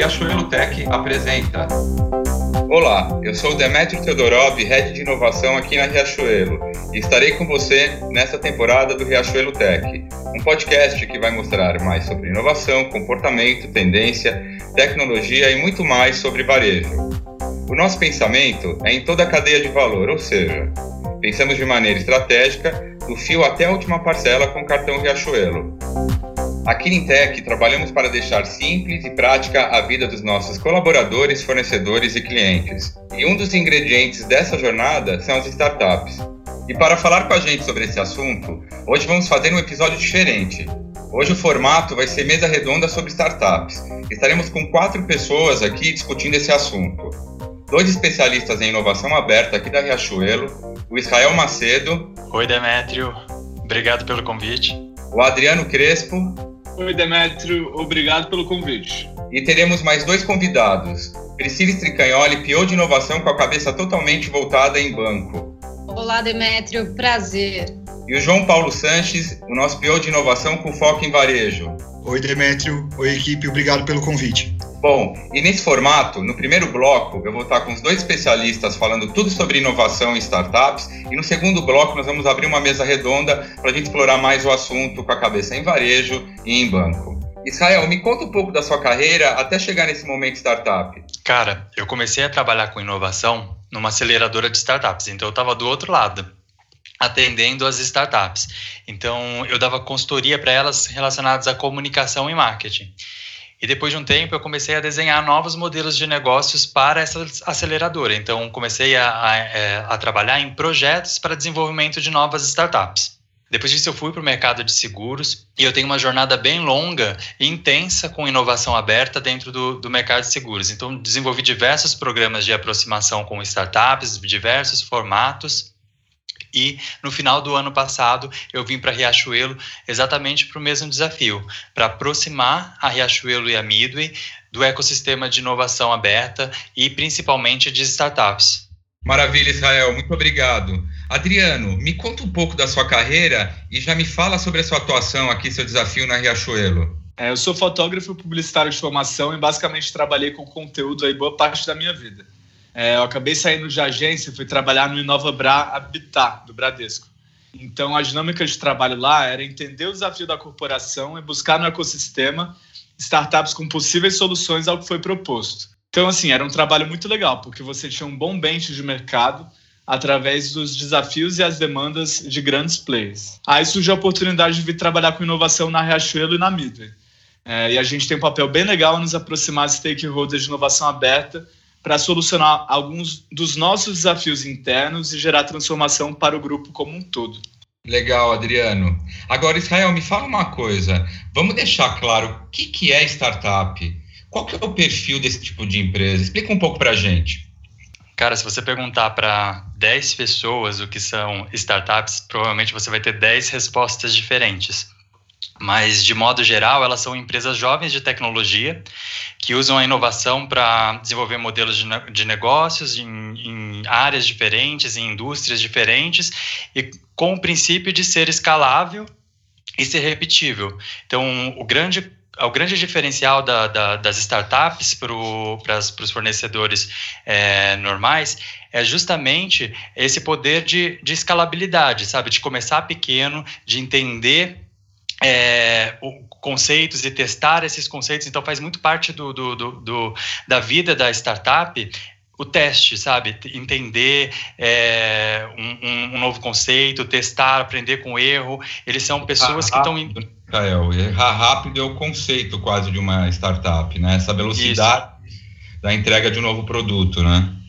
Riachuelo Tech apresenta. Olá, eu sou Demetrio Teodorov, Head de Inovação aqui na Riachuelo, e estarei com você nesta temporada do Riachuelo Tech, um podcast que vai mostrar mais sobre inovação, comportamento, tendência, tecnologia e muito mais sobre varejo. O nosso pensamento é em toda a cadeia de valor, ou seja, pensamos de maneira estratégica, do fio até a última parcela com o cartão Riachuelo. Aqui em Tech, trabalhamos para deixar simples e prática a vida dos nossos colaboradores, fornecedores e clientes. E um dos ingredientes dessa jornada são as startups. E para falar com a gente sobre esse assunto, hoje vamos fazer um episódio diferente. Hoje o formato vai ser mesa redonda sobre startups. Estaremos com quatro pessoas aqui discutindo esse assunto. Dois especialistas em inovação aberta aqui da Riachuelo, o Israel Macedo. Oi, Demétrio. Obrigado pelo convite. O Adriano Crespo. Oi, Demetrio, obrigado pelo convite. E teremos mais dois convidados. Priscila Stricagnoli, PO de inovação com a cabeça totalmente voltada em banco. Olá, Demetrio, prazer. E o João Paulo Sanches, o nosso PO de inovação com foco em varejo. Oi, Demetrio. Oi, equipe. Obrigado pelo convite. Bom, e nesse formato, no primeiro bloco, eu vou estar com os dois especialistas falando tudo sobre inovação e startups, e no segundo bloco nós vamos abrir uma mesa redonda para a gente explorar mais o assunto com a cabeça em varejo e em banco. Israel, me conta um pouco da sua carreira até chegar nesse momento startup. Cara, eu comecei a trabalhar com inovação numa aceleradora de startups, então eu estava do outro lado atendendo as startups. Então, eu dava consultoria para elas relacionadas à comunicação e marketing. E depois de um tempo, eu comecei a desenhar novos modelos de negócios para essa aceleradora. Então, comecei a, a, é, a trabalhar em projetos para desenvolvimento de novas startups. Depois disso, eu fui para o mercado de seguros e eu tenho uma jornada bem longa e intensa com inovação aberta dentro do, do mercado de seguros. Então, desenvolvi diversos programas de aproximação com startups, diversos formatos e no final do ano passado eu vim para Riachuelo exatamente para o mesmo desafio, para aproximar a Riachuelo e a Midway do ecossistema de inovação aberta e principalmente de startups. Maravilha, Israel, muito obrigado. Adriano, me conta um pouco da sua carreira e já me fala sobre a sua atuação aqui, seu desafio na Riachuelo. É, eu sou fotógrafo publicitário de formação e basicamente trabalhei com conteúdo aí boa parte da minha vida. É, eu acabei saindo de agência, fui trabalhar no Inova Bra Habitat, do Bradesco. Então, a dinâmica de trabalho lá era entender o desafio da corporação e buscar no ecossistema startups com possíveis soluções ao que foi proposto. Então, assim, era um trabalho muito legal, porque você tinha um bom bench de mercado através dos desafios e as demandas de grandes players. Aí surgiu a oportunidade de vir trabalhar com inovação na Riachuelo e na Midway. É, e a gente tem um papel bem legal nos aproximar de stakeholders de inovação aberta para solucionar alguns dos nossos desafios internos e gerar transformação para o grupo como um todo. Legal, Adriano. Agora, Israel, me fala uma coisa. Vamos deixar claro o que, que é startup. Qual que é o perfil desse tipo de empresa? Explica um pouco para a gente. Cara, se você perguntar para 10 pessoas o que são startups, provavelmente você vai ter 10 respostas diferentes. Mas, de modo geral, elas são empresas jovens de tecnologia que usam a inovação para desenvolver modelos de, de negócios em, em, áreas diferentes, em indústrias diferentes, e com o princípio de ser escalável e ser repetível. Então, o grande o grande diferencial da, da, das startups para os fornecedores é, normais é justamente esse poder de, de escalabilidade, sabe? De começar pequeno, de entender é, conceitos e testar esses conceitos. Então, faz muito parte do, do, do, do da vida da startup o teste, sabe? Entender é, um, um, novo conceito, testar, aprender com o erro. Eles são pessoas que estão. Rafael, errar rápido é o conceito quase de uma startup, né? Essa velocidade Isso. da entrega de um novo produto, né?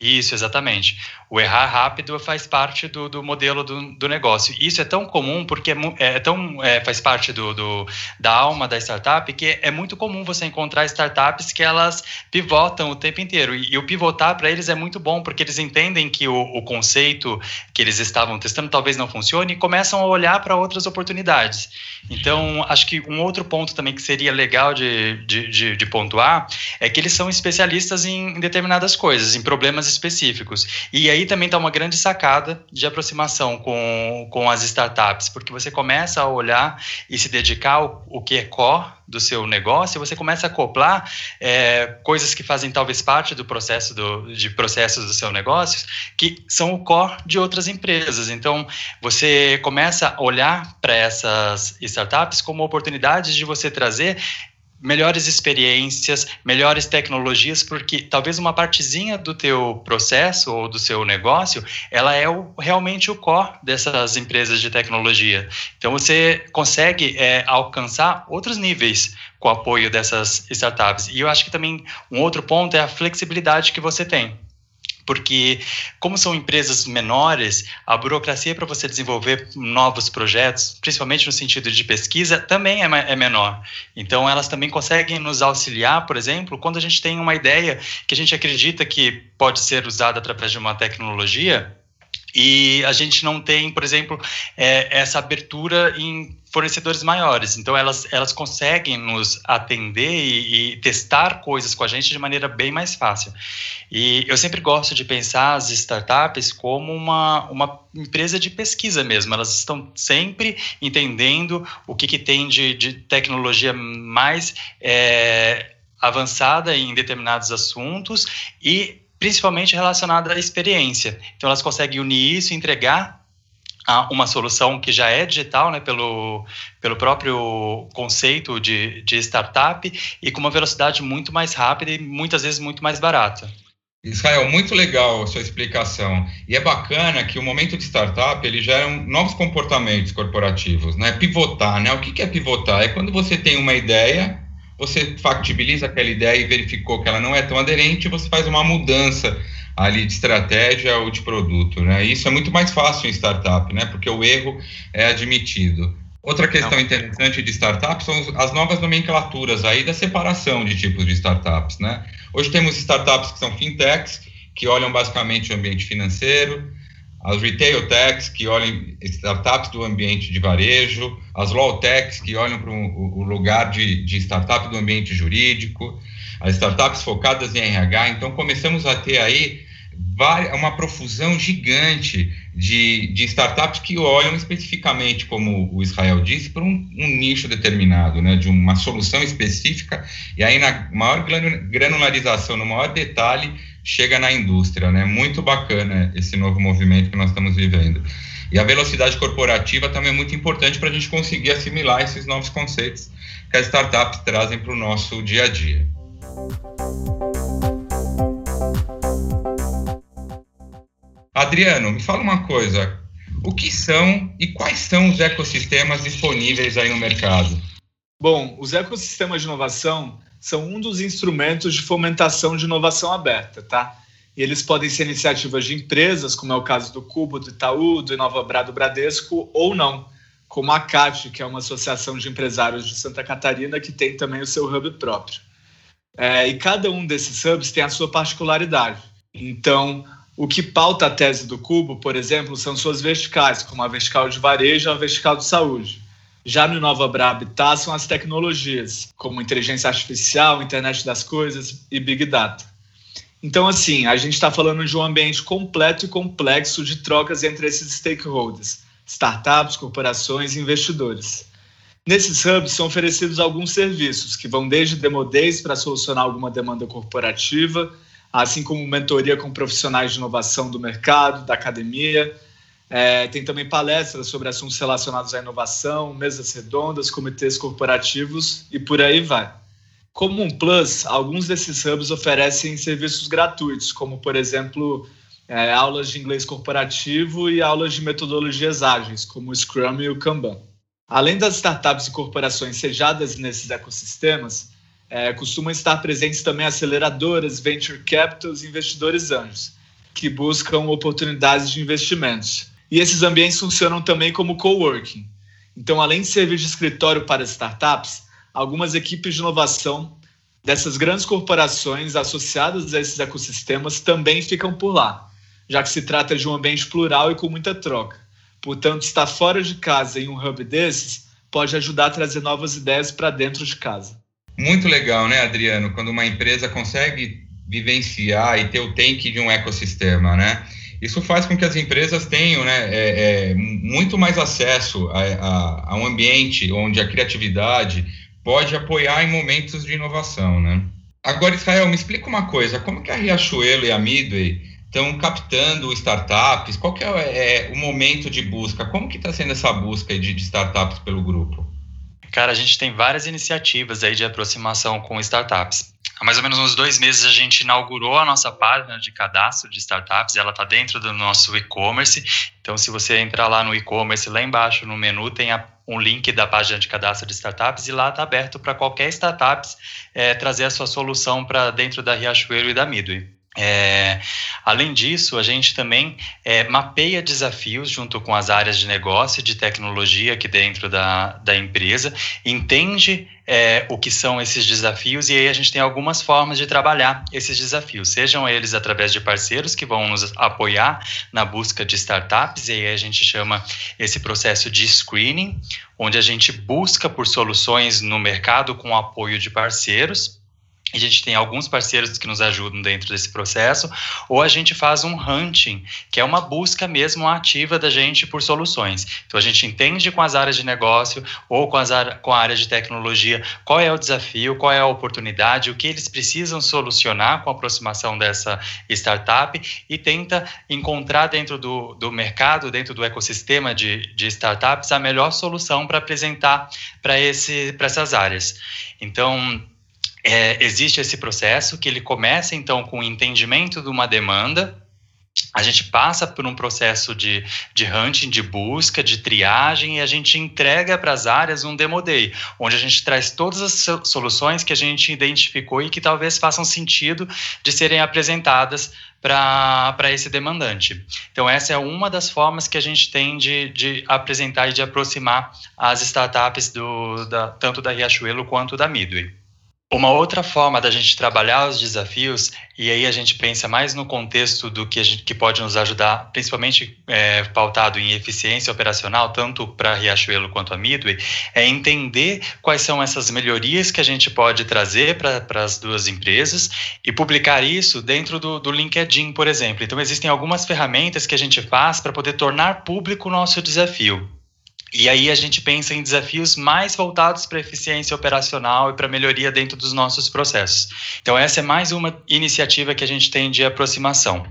Isso, exatamente. O errar rápido faz parte do, do modelo do, do, negócio. Isso é tão comum porque é, é tão, é, faz parte do, do, da alma da startup que é muito comum você encontrar startups que elas pivotam o tempo inteiro. E, e o pivotar para eles é muito bom porque eles entendem que o, o, conceito que eles estavam testando talvez não funcione e começam a olhar para outras oportunidades. Então, acho que um outro ponto também que seria legal de, de, de, de pontuar é que eles são especialistas em, em determinadas coisas, em problemas específicos. E aí também está uma grande sacada de aproximação com, com as startups, porque você começa a olhar e se dedicar ao o que é core do seu negócio, você começa a acoplar é, coisas que fazem talvez parte do processo do, de processos do seu negócio, que são o core de outras empresas. Então, você começa a olhar para essas startups como oportunidades de você trazer melhores experiências, melhores tecnologias, porque talvez uma partezinha do teu processo ou do seu negócio, ela é o, realmente o core dessas empresas de tecnologia. Então você consegue é, alcançar outros níveis com o apoio dessas startups. E eu acho que também um outro ponto é a flexibilidade que você tem porque como são empresas menores, a burocracia para você desenvolver novos projetos, principalmente no sentido de pesquisa, também é, é menor. Então, elas também conseguem nos auxiliar, por exemplo, quando a gente tem uma ideia que a gente acredita que pode ser usada através de uma tecnologia, e a gente não tem, por exemplo, é, essa abertura em fornecedores maiores. Então, elas, elas conseguem nos atender e, e, testar coisas com a gente de maneira bem mais fácil. E eu sempre gosto de pensar as startups como uma, uma empresa de pesquisa mesmo. Elas estão sempre entendendo o que, que tem de, de tecnologia mais é, avançada em determinados assuntos e principalmente relacionada à experiência. Então, elas conseguem unir isso e entregar uma solução que já é digital, né, pelo, pelo próprio conceito de, de startup e com uma velocidade muito mais rápida e muitas vezes muito mais barata. Israel, muito legal a sua explicação. E é bacana que o momento de startup ele gera novos comportamentos corporativos, né? Pivotar, né? O que é pivotar? É quando você tem uma ideia você factibiliza aquela ideia e verificou que ela não é tão aderente, você faz uma mudança ali de estratégia ou de produto, né? Isso é muito mais fácil em startup, né? Porque o erro é admitido. Outra questão não. interessante de startups são as novas nomenclaturas aí da separação de tipos de startups, né? Hoje temos startups que são fintechs, que olham basicamente o ambiente financeiro, as retail techs, que olham startups do ambiente de varejo, as law techs, que olham para o lugar de, de startup do ambiente jurídico, as startups focadas em RH. Então, começamos a ter aí uma profusão gigante de, de startups que olham especificamente, como o Israel disse, para um, um, nicho determinado, né, de uma solução específica, e aí na maior granularização, no maior detalhe, chega na indústria, né? Muito bacana esse novo movimento que nós estamos vivendo. E a velocidade corporativa também é muito importante para a gente conseguir assimilar esses novos conceitos que as startups trazem para o nosso dia a dia. Adriano, me fala uma coisa. O que são e quais são os ecossistemas disponíveis aí no mercado? Bom, os ecossistemas de inovação são um dos instrumentos de fomentação de inovação aberta, tá? E eles podem ser iniciativas de empresas, como é o caso do Cubo, do Itaú, do Inovabra do Bradesco, ou não, como a CAT, que é uma associação de empresários de Santa Catarina, que tem também o seu hub próprio. É, e cada um desses hubs tem a sua particularidade. Então, o que pauta a tese do Cubo, por exemplo, são suas verticais, como a vertical de varejo e a vertical de saúde. Já no Nova Habitat são as tecnologias, como inteligência artificial, internet das coisas e big data. Então, assim, a gente está falando de um ambiente completo e complexo de trocas entre esses stakeholders, startups, corporações e investidores. Nesses hubs são oferecidos alguns serviços que vão desde demodês para solucionar alguma demanda corporativa, assim como mentoria com profissionais de inovação do mercado, da academia, é, tem também palestras sobre assuntos relacionados à inovação, mesas redondas, comitês corporativos e por aí vai. Como um plus, alguns desses hubs oferecem serviços gratuitos, como, por exemplo, é, aulas de inglês corporativo e aulas de metodologias ágeis, como o Scrum e o Kanban. Além das startups e corporações sejadas nesses ecossistemas, é, costumam estar presentes também aceleradoras, venture capitals e investidores anjos, que buscam oportunidades de investimentos. E esses ambientes funcionam também como coworking. Então, além de servir de escritório para startups, algumas equipes de inovação dessas grandes corporações associadas a esses ecossistemas também ficam por lá, já que se trata de um ambiente plural e com muita troca. Portanto, estar fora de casa em um hub desses pode ajudar a trazer novas ideias para dentro de casa. Muito legal, né, Adriano? Quando uma empresa consegue vivenciar e ter o take de um ecossistema, né? Isso faz com que as empresas tenham né, é, é, muito mais acesso a, a, a, um ambiente onde a criatividade pode apoiar em momentos de inovação, né? Agora, Israel, me explica uma coisa, como que a Riachuelo e a Midway estão captando startups? Qual que é, é, o momento de busca? Como que está sendo essa busca de, de startups pelo grupo? Cara, a gente tem várias iniciativas aí de aproximação com startups. Há mais ou menos uns dois meses a gente inaugurou a nossa página de cadastro de startups, ela está dentro do nosso e-commerce. Então, se você entrar lá no e-commerce, lá embaixo no menu tem a, um link da página de cadastro de startups e lá está aberto para qualquer startup é, trazer a sua solução para dentro da Riachuelo e da Midway. É, além disso, a gente também é, mapeia desafios junto com as áreas de negócio e de tecnologia aqui dentro da, da empresa, entende é, o que são esses desafios e aí a gente tem algumas formas de trabalhar esses desafios, sejam eles através de parceiros que vão nos apoiar na busca de startups, e aí a gente chama esse processo de screening, onde a gente busca por soluções no mercado com apoio de parceiros a gente tem alguns parceiros que nos ajudam dentro desse processo, ou a gente faz um hunting, que é uma busca mesmo ativa da gente por soluções. Então a gente entende com as áreas de negócio ou com, as com a área de tecnologia qual é o desafio, qual é a oportunidade, o que eles precisam solucionar com a aproximação dessa startup e tenta encontrar dentro do, do mercado, dentro do ecossistema de, de startups, a melhor solução para apresentar para essas áreas. Então, é, existe esse processo que ele começa então com o entendimento de uma demanda, a gente passa por um processo de, de hunting, de busca, de triagem e a gente entrega para as áreas um demo day, onde a gente traz todas as soluções que a gente identificou e que talvez façam sentido de serem apresentadas para esse demandante. Então, essa é uma das formas que a gente tem de, de apresentar e de aproximar as startups do, da, tanto da Riachuelo quanto da Midway. Uma outra forma da gente trabalhar os desafios, e aí a gente pensa mais no contexto do que, gente, que pode nos ajudar, principalmente é, pautado em eficiência operacional, tanto para Riachuelo quanto a Midway, é entender quais são essas melhorias que a gente pode trazer para as duas empresas e publicar isso dentro do, do LinkedIn, por exemplo. Então, existem algumas ferramentas que a gente faz para poder tornar público o nosso desafio. E aí a gente pensa em desafios mais voltados para eficiência operacional e para melhoria dentro dos nossos processos. Então essa é mais uma iniciativa que a gente tem de aproximação.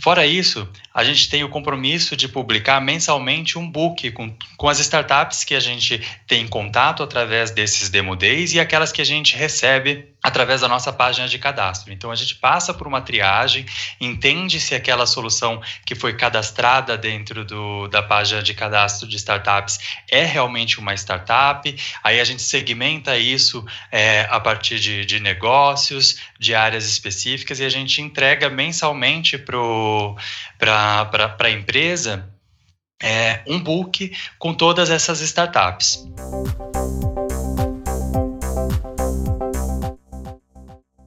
Fora isso, a gente tem o compromisso de publicar mensalmente um book com, com as startups que a gente tem contato através desses demo days e aquelas que a gente recebe através da nossa página de cadastro. Então a gente passa por uma triagem, entende se aquela solução que foi cadastrada dentro do, da página de cadastro de startups é realmente uma startup. Aí a gente segmenta isso é, a partir de, de negócios, de áreas específicas e a gente entrega mensalmente para a empresa é, um book com todas essas startups.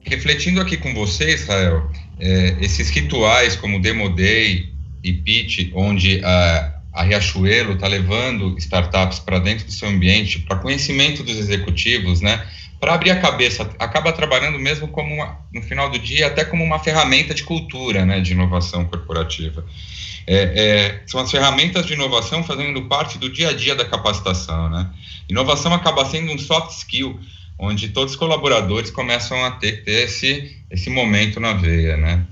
refletindo aqui com você, Israel, é, esses rituais como Demo Day e Pitch, onde a, a Riachuelo está levando startups para dentro do seu ambiente, para conhecimento dos executivos, né? Para abrir a cabeça, acaba trabalhando mesmo como, uma, no final do dia, até como uma ferramenta de cultura, né, de inovação corporativa. É, é, são as ferramentas de inovação fazendo parte do dia a dia da capacitação, né? Inovação acaba sendo um soft skill, onde todos os colaboradores começam a ter, ter esse, esse momento na veia, né?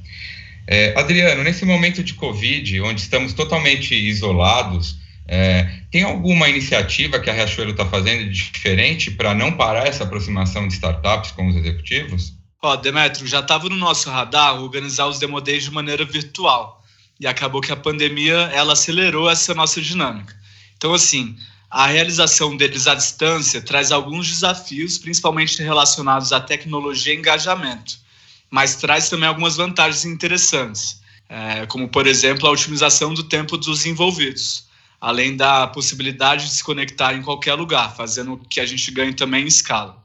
É, Adriano, nesse momento de Covid, onde estamos totalmente isolados, é, tem alguma iniciativa que a Riachuelo está fazendo de diferente para não parar essa aproximação de startups com os executivos? Ó, Demetrio, já estava no nosso radar organizar os Demo Days de maneira virtual. E acabou que a pandemia ela acelerou essa nossa dinâmica. Então, assim, a realização deles à distância traz alguns desafios, principalmente relacionados à tecnologia e engajamento, mas traz também algumas vantagens interessantes, é, como, por exemplo, a otimização do tempo dos envolvidos, além da possibilidade de se conectar em qualquer lugar, fazendo que a gente ganhe também em escala.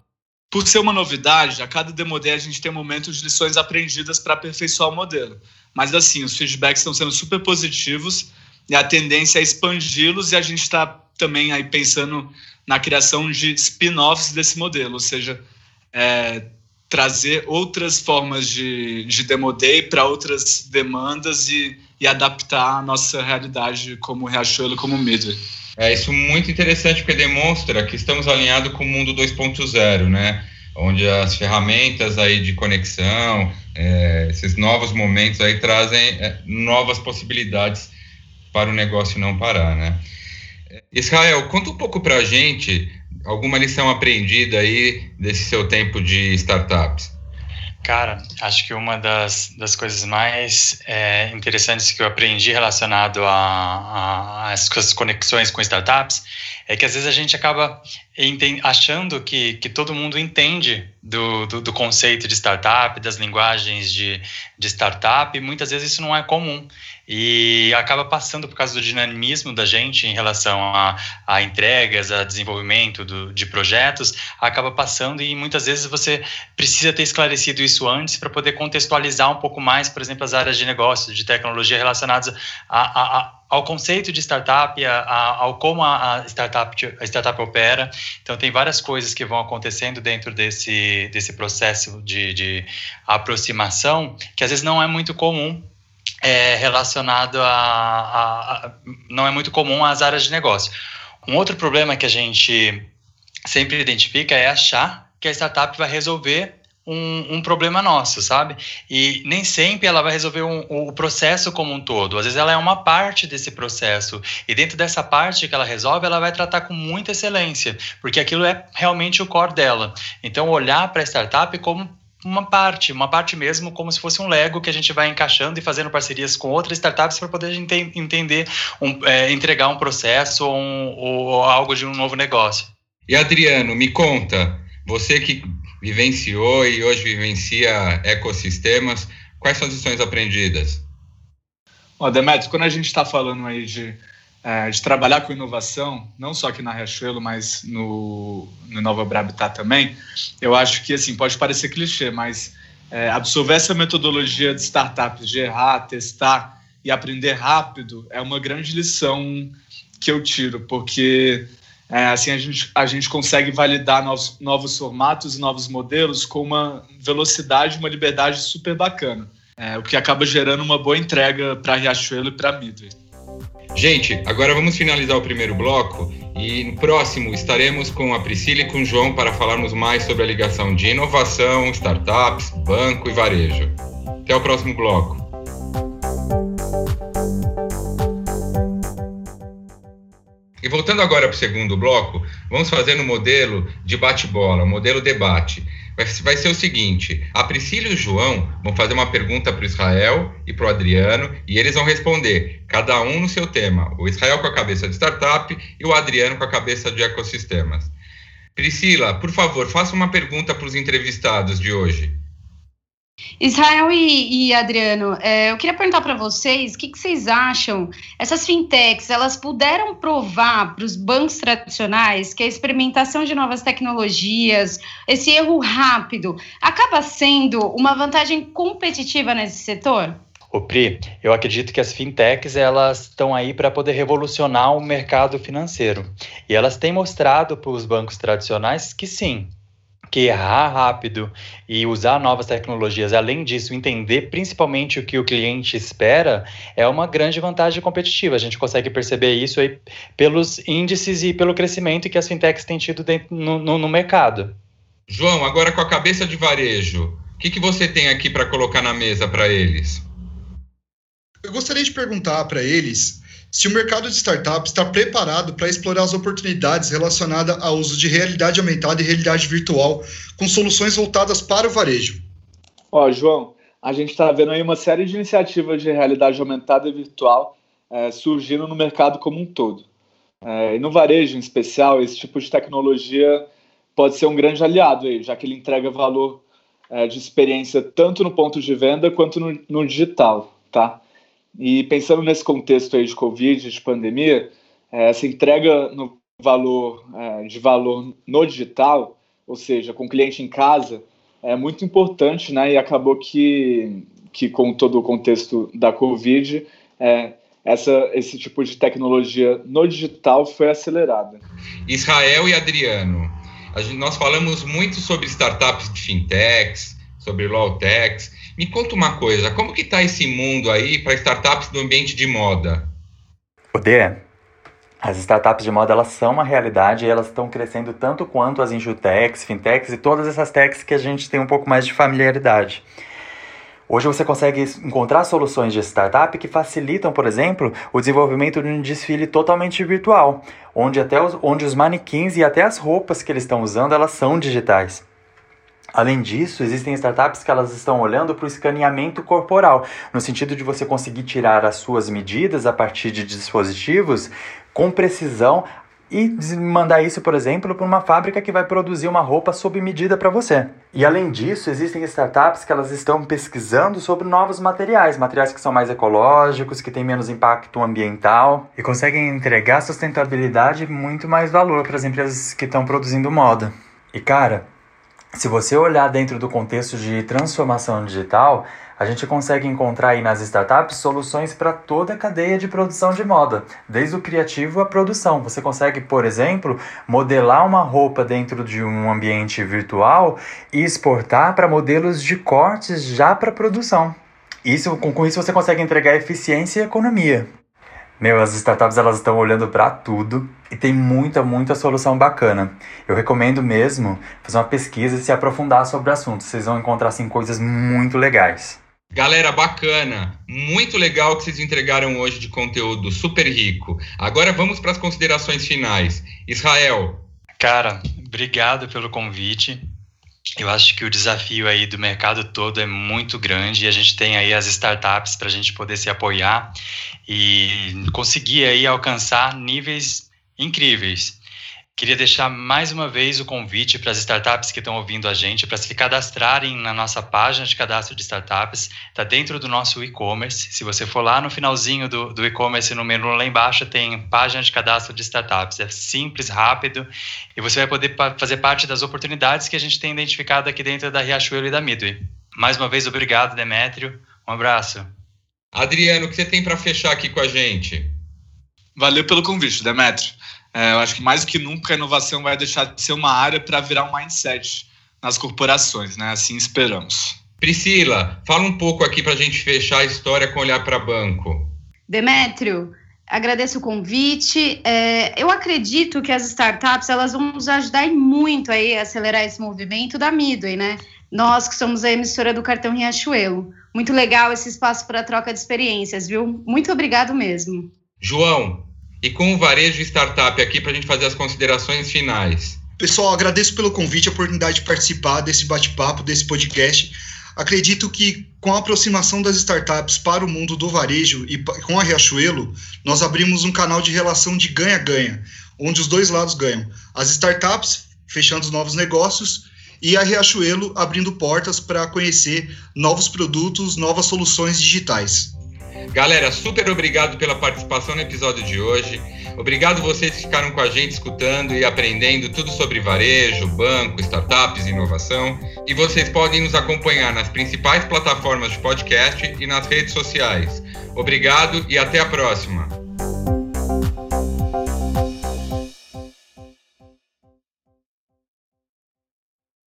Por ser uma novidade, a cada Demo Day a gente tem momentos de lições aprendidas para aperfeiçoar o modelo. Mas assim, os feedbacks estão sendo super positivos e a tendência é expandi-los e a gente está também aí pensando na criação de spin-offs desse modelo, ou seja, é, trazer outras formas de, de demo day para outras demandas e, e adaptar a nossa realidade como Riachuelo, como Midway. É isso muito interessante porque demonstra que estamos alinhados com o mundo 2.0, né? Onde as ferramentas aí de conexão, é, esses novos momentos aí trazem é, novas possibilidades para o negócio não parar, né? Israel, conta um pouco para a gente alguma lição aprendida aí desse seu tempo de startups. Cara, acho que uma das, das coisas mais é, interessantes que eu aprendi relacionado às conexões com startups é que às vezes a gente acaba achando que, que todo mundo entende do, do, do, conceito de startup, das linguagens de, de startup, e muitas vezes isso não é comum. E acaba passando por causa do dinamismo da gente em relação a, a entregas, a desenvolvimento do, de projetos, acaba passando e muitas vezes você precisa ter esclarecido isso antes para poder contextualizar um pouco mais, por exemplo, as áreas de negócio, de tecnologia relacionadas a, a, ao conceito de startup, ao como a, a, startup, a startup opera. Então, tem várias coisas que vão acontecendo dentro desse, desse processo de, de aproximação que às vezes não é muito comum é, relacionado a, a, não é muito comum às áreas de negócio. Um outro problema que a gente sempre identifica é achar que a startup vai resolver um, um, problema nosso, sabe? E nem sempre ela vai resolver um, o processo como um todo. Às vezes ela é uma parte desse processo. E dentro dessa parte que ela resolve, ela vai tratar com muita excelência, porque aquilo é realmente o core dela. Então, olhar para a startup como uma parte, uma parte mesmo, como se fosse um Lego que a gente vai encaixando e fazendo parcerias com outras startups para poder ente entender, um, é, entregar um processo ou, um, ou algo de um novo negócio. E Adriano, me conta, você que vivenciou e hoje vivencia ecossistemas. Quais são as lições aprendidas? Ó, Demetrios, quando a gente está falando aí de, é, de trabalhar com inovação, não só aqui na Riachuelo, mas no, no Nova Brabitat também, eu acho que, assim, pode parecer clichê, mas é, absorver essa metodologia de startups, de errar, testar e aprender rápido, é uma grande lição que eu tiro, porque é, assim a gente, a gente consegue validar novos, novos formatos e novos modelos com uma velocidade, uma liberdade super bacana, é, o que acaba gerando uma boa entrega para Riachuelo e para Midway. Gente, agora vamos finalizar o primeiro bloco e no próximo estaremos com a Priscila e com o João para falarmos mais sobre a ligação de inovação, startups, banco e varejo. Até o próximo bloco. E voltando agora para o segundo bloco, vamos fazer no modelo de bate-bola, modelo debate. Vai, ser o seguinte: a Priscila e o João vão fazer uma pergunta para o Israel e para o Adriano, e eles vão responder, cada um no seu tema. O Israel com a cabeça de startup e o Adriano com a cabeça de ecossistemas. Priscila, por favor, faça uma pergunta para os entrevistados de hoje. Israel e, e Adriano, é, eu queria perguntar para vocês, o que, que, vocês acham? Essas fintechs, elas puderam provar para os bancos tradicionais que a experimentação de novas tecnologias, esse erro rápido, acaba sendo uma vantagem competitiva nesse setor? O Pri, eu acredito que as fintechs elas estão aí para poder revolucionar o mercado financeiro. E elas têm mostrado para os bancos tradicionais que sim, que errar rápido e usar novas tecnologias, além disso, entender principalmente o que o cliente espera, é uma grande vantagem competitiva. A gente consegue perceber isso aí pelos índices e pelo crescimento que as fintechs têm tido dentro, no, no, no mercado. João, agora com a cabeça de varejo, o que, que você tem aqui para colocar na mesa para eles? Eu gostaria de perguntar para eles se o mercado de startups está preparado para explorar as oportunidades relacionadas ao uso de realidade aumentada e realidade virtual com soluções voltadas para o varejo. Ó, João, a gente está vendo aí uma série de iniciativas de realidade aumentada e virtual é, surgindo no mercado como um todo. É, e no varejo, em especial, esse tipo de tecnologia pode ser um grande aliado aí, já que ele entrega valor é, de experiência tanto no ponto de venda quanto no, no digital, tá? E pensando nesse contexto aí de Covid, de pandemia, é, essa entrega no valor, é, de valor no digital, ou seja, com o cliente em casa, é muito importante, né? E acabou que, que com todo o contexto da Covid, é, essa, esse tipo de tecnologia no digital foi acelerada. Israel e Adriano, Gente, nós falamos muito sobre startups de fintechs, sobre lawtechs. Me conta uma coisa, como que está esse mundo aí para startups do ambiente de moda? D, as startups de moda elas são uma realidade e elas estão crescendo tanto quanto as injutechs, fintechs e todas essas techs que a gente tem um pouco mais de familiaridade. Hoje você consegue encontrar soluções de startup que facilitam, por exemplo, o desenvolvimento de um desfile totalmente virtual, onde até os, onde os manequins e até as roupas que eles estão usando elas são digitais. Além disso, existem startups que elas estão olhando para o escaneamento corporal, no sentido de você conseguir tirar as suas medidas a partir de dispositivos com precisão e mandar isso, por exemplo, para uma fábrica que vai produzir uma roupa sob medida para você. E além disso, existem startups que elas estão pesquisando sobre novos materiais, materiais que são mais ecológicos, que têm menos impacto ambiental e conseguem entregar sustentabilidade e muito mais valor para as empresas que estão produzindo moda. E cara, se você olhar dentro do contexto de transformação digital, a gente consegue encontrar aí nas startups soluções para toda a cadeia de produção de moda, desde o criativo à produção. Você consegue, por exemplo, modelar uma roupa dentro de um ambiente virtual e exportar para modelos de cortes já para produção. Isso, com isso você consegue entregar eficiência e economia. Meu, as startups elas estão olhando para tudo e tem muita, muita solução bacana. Eu recomendo mesmo fazer uma pesquisa e se aprofundar sobre o assunto. Vocês vão encontrar assim coisas muito legais. Galera, bacana. Muito legal que vocês entregaram hoje de conteúdo super rico. Agora vamos para as considerações finais. Israel. Cara, obrigado pelo convite. Eu acho que o desafio aí do mercado todo é muito grande e a gente tem aí as startups para a gente poder se apoiar e conseguir aí alcançar níveis incríveis. Queria deixar mais uma vez o convite para as startups que estão ouvindo a gente para se cadastrarem na nossa página de cadastro de startups. Está dentro do nosso e-commerce. Se você for lá no finalzinho do, do e-commerce, no menu lá embaixo, tem página de cadastro de startups. É simples, rápido e você vai poder fazer parte das oportunidades que a gente tem identificado aqui dentro da Riachuelo e da Midway. Mais uma vez, obrigado, Demétrio. Um abraço. Adriano, o que você tem para fechar aqui com a gente? Valeu pelo convite, Demétrio. É, eu acho que mais do que nunca a inovação vai deixar de ser uma área para virar um mindset nas corporações, né? Assim esperamos. Priscila, fala um pouco aqui para a gente fechar a história com olhar para banco. Demétrio, agradeço o convite. É, eu acredito que as startups elas vão nos ajudar muito aí a acelerar esse movimento da Midway, né? Nós que somos a emissora do cartão Riachuelo. Muito legal esse espaço para troca de experiências, viu? Muito obrigado mesmo. João, e com o varejo startup aqui para a gente fazer as considerações finais. Pessoal, agradeço pelo convite, a oportunidade de participar desse bate-papo, desse podcast. Acredito que com a aproximação das startups para o mundo do varejo e com a Riachuelo, nós abrimos um canal de relação de ganha-ganha, onde os dois lados ganham. As startups fechando os novos negócios e a Riachuelo abrindo portas para conhecer novos produtos, novas soluções digitais. Galera, super obrigado pela participação no episódio de hoje. Obrigado vocês que ficaram com a gente escutando e aprendendo tudo sobre varejo, banco, startups, inovação. E vocês podem nos acompanhar nas principais plataformas de podcast e nas redes sociais. Obrigado e até a próxima.